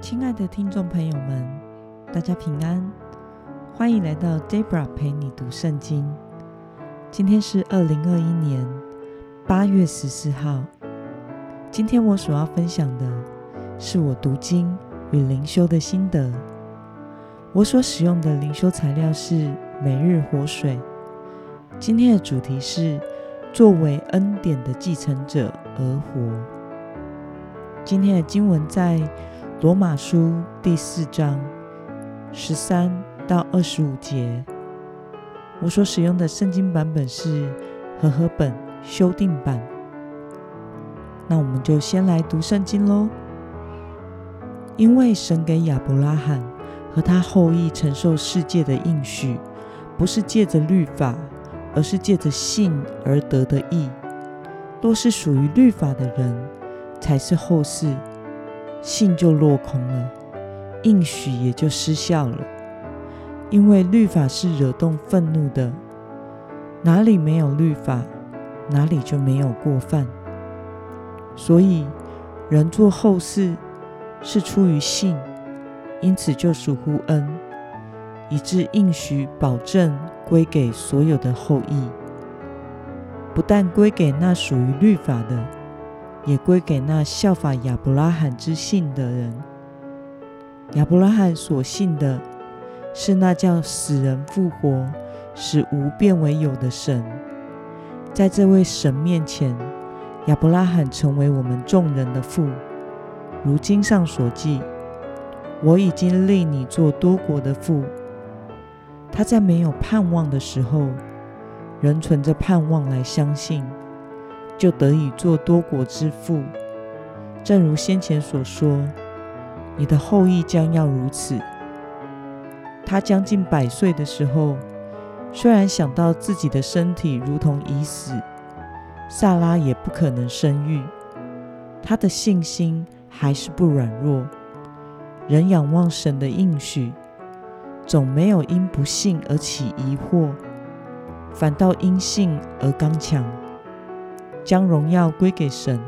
亲爱的听众朋友们，大家平安，欢迎来到 Debra 陪你读圣经。今天是二零二一年八月十四号。今天我所要分享的是我读经与灵修的心得。我所使用的灵修材料是每日活水。今天的主题是作为恩典的继承者而活。今天的经文在罗马书第四章十三到二十五节。我所使用的圣经版本是和合本修订版。那我们就先来读圣经喽。因为神给亚伯拉罕和他后裔承受世界的应许，不是借着律法，而是借着信而得的义。若是属于律法的人，才是后世，信就落空了，应许也就失效了。因为律法是惹动愤怒的，哪里没有律法，哪里就没有过犯。所以人做后事是出于信，因此就属乎恩，以致应许保证归给所有的后裔，不但归给那属于律法的。也归给那效法亚伯拉罕之信的人。亚伯拉罕所信的是那叫死人复活、使无变为有的神。在这位神面前，亚伯拉罕成为我们众人的父。如经上所记：“我已经立你做多国的父。”他在没有盼望的时候，仍存着盼望来相信。就得以做多国之父，正如先前所说，你的后裔将要如此。他将近百岁的时候，虽然想到自己的身体如同已死，萨拉也不可能生育，他的信心还是不软弱，仍仰望神的应许，总没有因不信而起疑惑，反倒因信而刚强。将荣耀归给神，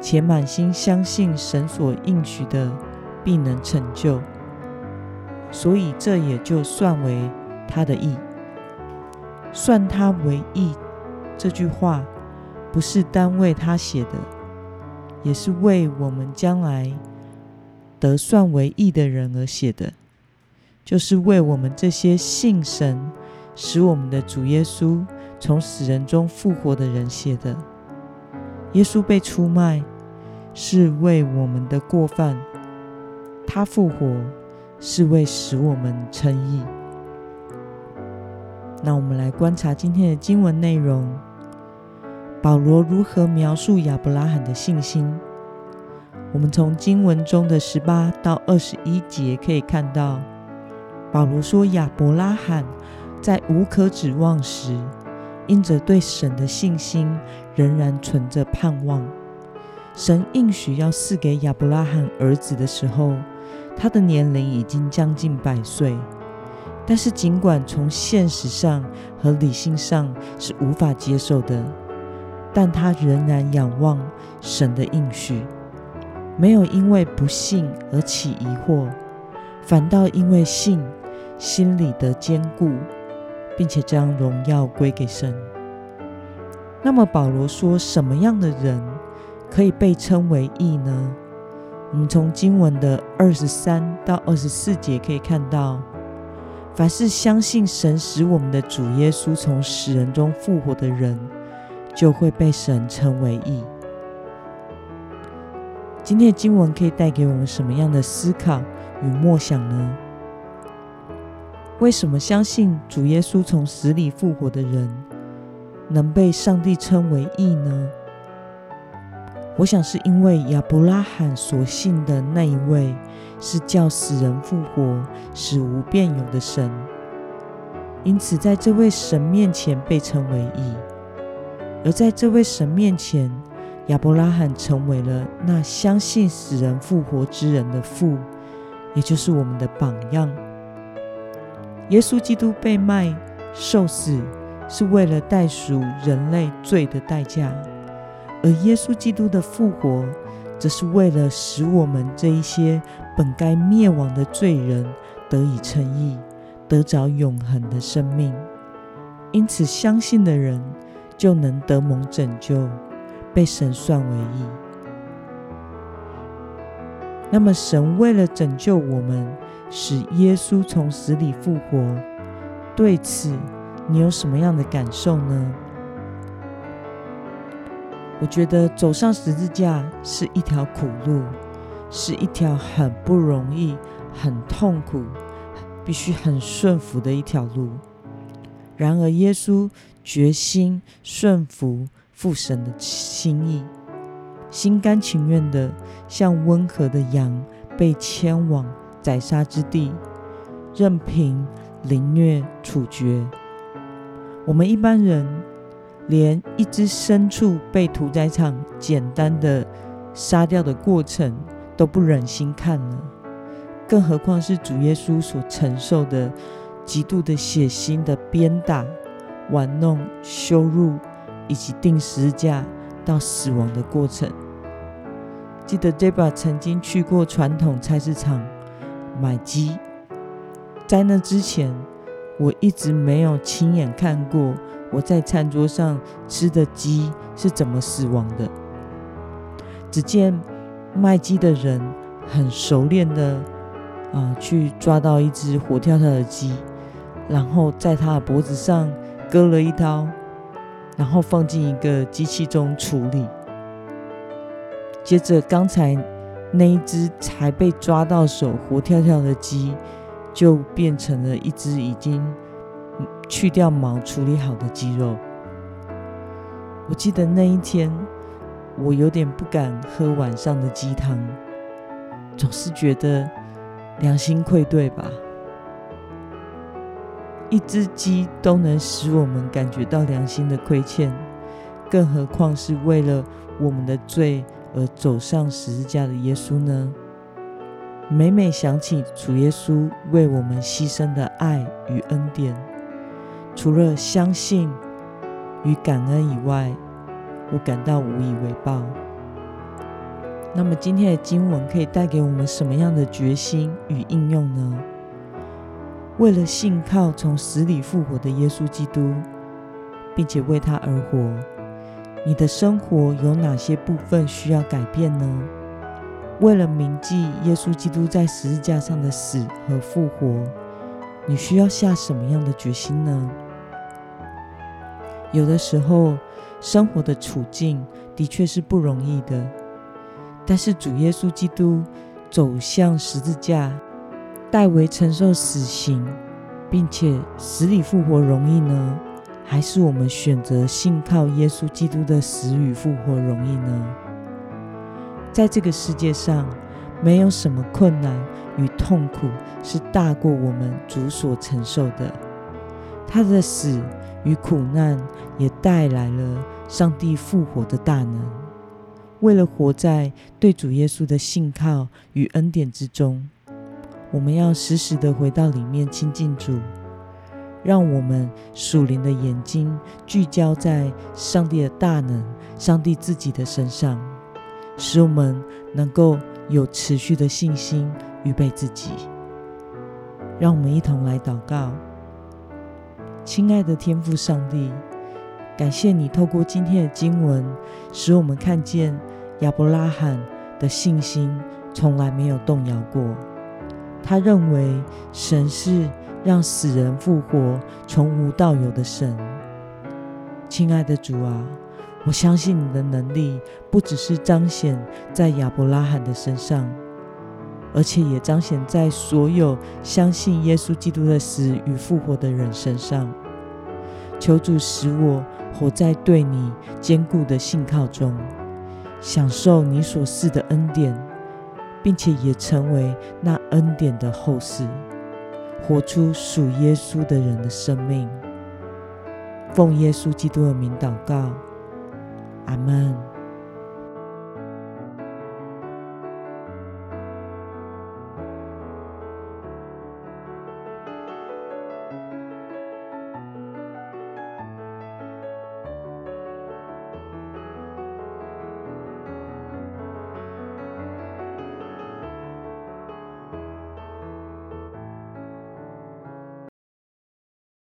且满心相信神所应许的必能成就，所以这也就算为他的义。算他为义这句话，不是单为他写的，也是为我们将来得算为义的人而写的，就是为我们这些信神、使我们的主耶稣。从死人中复活的人写的，耶稣被出卖是为我们的过犯，他复活是为使我们称义。那我们来观察今天的经文内容，保罗如何描述亚伯拉罕的信心？我们从经文中的十八到二十一节可以看到，保罗说亚伯拉罕在无可指望时。因着对神的信心，仍然存着盼望。神应许要赐给亚伯拉罕儿子的时候，他的年龄已经将近百岁。但是，尽管从现实上和理性上是无法接受的，但他仍然仰望神的应许，没有因为不信而起疑惑，反倒因为信，心里的坚固。并且将荣耀归给神。那么保罗说，什么样的人可以被称为义呢？我们从经文的二十三到二十四节可以看到，凡是相信神使我们的主耶稣从死人中复活的人，就会被神称为义。今天的经文可以带给我们什么样的思考与默想呢？为什么相信主耶稣从死里复活的人能被上帝称为义呢？我想是因为亚伯拉罕所信的那一位是叫死人复活、使无变有的神，因此在这位神面前被称为义。而在这位神面前，亚伯拉罕成为了那相信死人复活之人的父，也就是我们的榜样。耶稣基督被卖、受死，是为了代赎人类罪的代价；而耶稣基督的复活，则是为了使我们这一些本该灭亡的罪人得以称义，得着永恒的生命。因此，相信的人就能得蒙拯救，被神算为义。那么，神为了拯救我们，使耶稣从死里复活，对此你有什么样的感受呢？我觉得走上十字架是一条苦路，是一条很不容易、很痛苦、必须很顺服的一条路。然而，耶稣决心顺服父神的心意。心甘情愿的，像温和的羊被牵往宰杀之地，任凭凌虐处决。我们一般人连一只牲畜被屠宰场简单的杀掉的过程都不忍心看了，更何况是主耶稣所承受的极度的血腥的鞭打、玩弄、羞辱，以及钉十字架。到死亡的过程。记得 Debra 曾经去过传统菜市场买鸡，在那之前，我一直没有亲眼看过我在餐桌上吃的鸡是怎么死亡的。只见卖鸡的人很熟练的啊，去抓到一只活跳跳的鸡，然后在它的脖子上割了一刀。然后放进一个机器中处理。接着，刚才那一只才被抓到手活跳跳的鸡，就变成了一只已经去掉毛、处理好的鸡肉。我记得那一天，我有点不敢喝晚上的鸡汤，总是觉得良心愧对吧。一只鸡都能使我们感觉到良心的亏欠，更何况是为了我们的罪而走上十字架的耶稣呢？每每想起主耶稣为我们牺牲的爱与恩典，除了相信与感恩以外，我感到无以为报。那么今天的经文可以带给我们什么样的决心与应用呢？为了信靠从死里复活的耶稣基督，并且为他而活，你的生活有哪些部分需要改变呢？为了铭记耶稣基督在十字架上的死和复活，你需要下什么样的决心呢？有的时候，生活的处境的确是不容易的，但是主耶稣基督走向十字架。代为承受死刑，并且死里复活容易呢，还是我们选择信靠耶稣基督的死与复活容易呢？在这个世界上，没有什么困难与痛苦是大过我们主所承受的。他的死与苦难也带来了上帝复活的大能。为了活在对主耶稣的信靠与恩典之中。我们要时时的回到里面亲近主，让我们属灵的眼睛聚焦在上帝的大能、上帝自己的身上，使我们能够有持续的信心预备自己。让我们一同来祷告，亲爱的天父上帝，感谢你透过今天的经文，使我们看见亚伯拉罕的信心从来没有动摇过。他认为神是让死人复活、从无到有的神。亲爱的主啊，我相信你的能力不只是彰显在亚伯拉罕的身上，而且也彰显在所有相信耶稣基督的死与复活的人身上。求主使我活在对你坚固的信靠中，享受你所赐的恩典。并且也成为那恩典的后世，活出属耶稣的人的生命。奉耶稣基督的名祷告，阿门。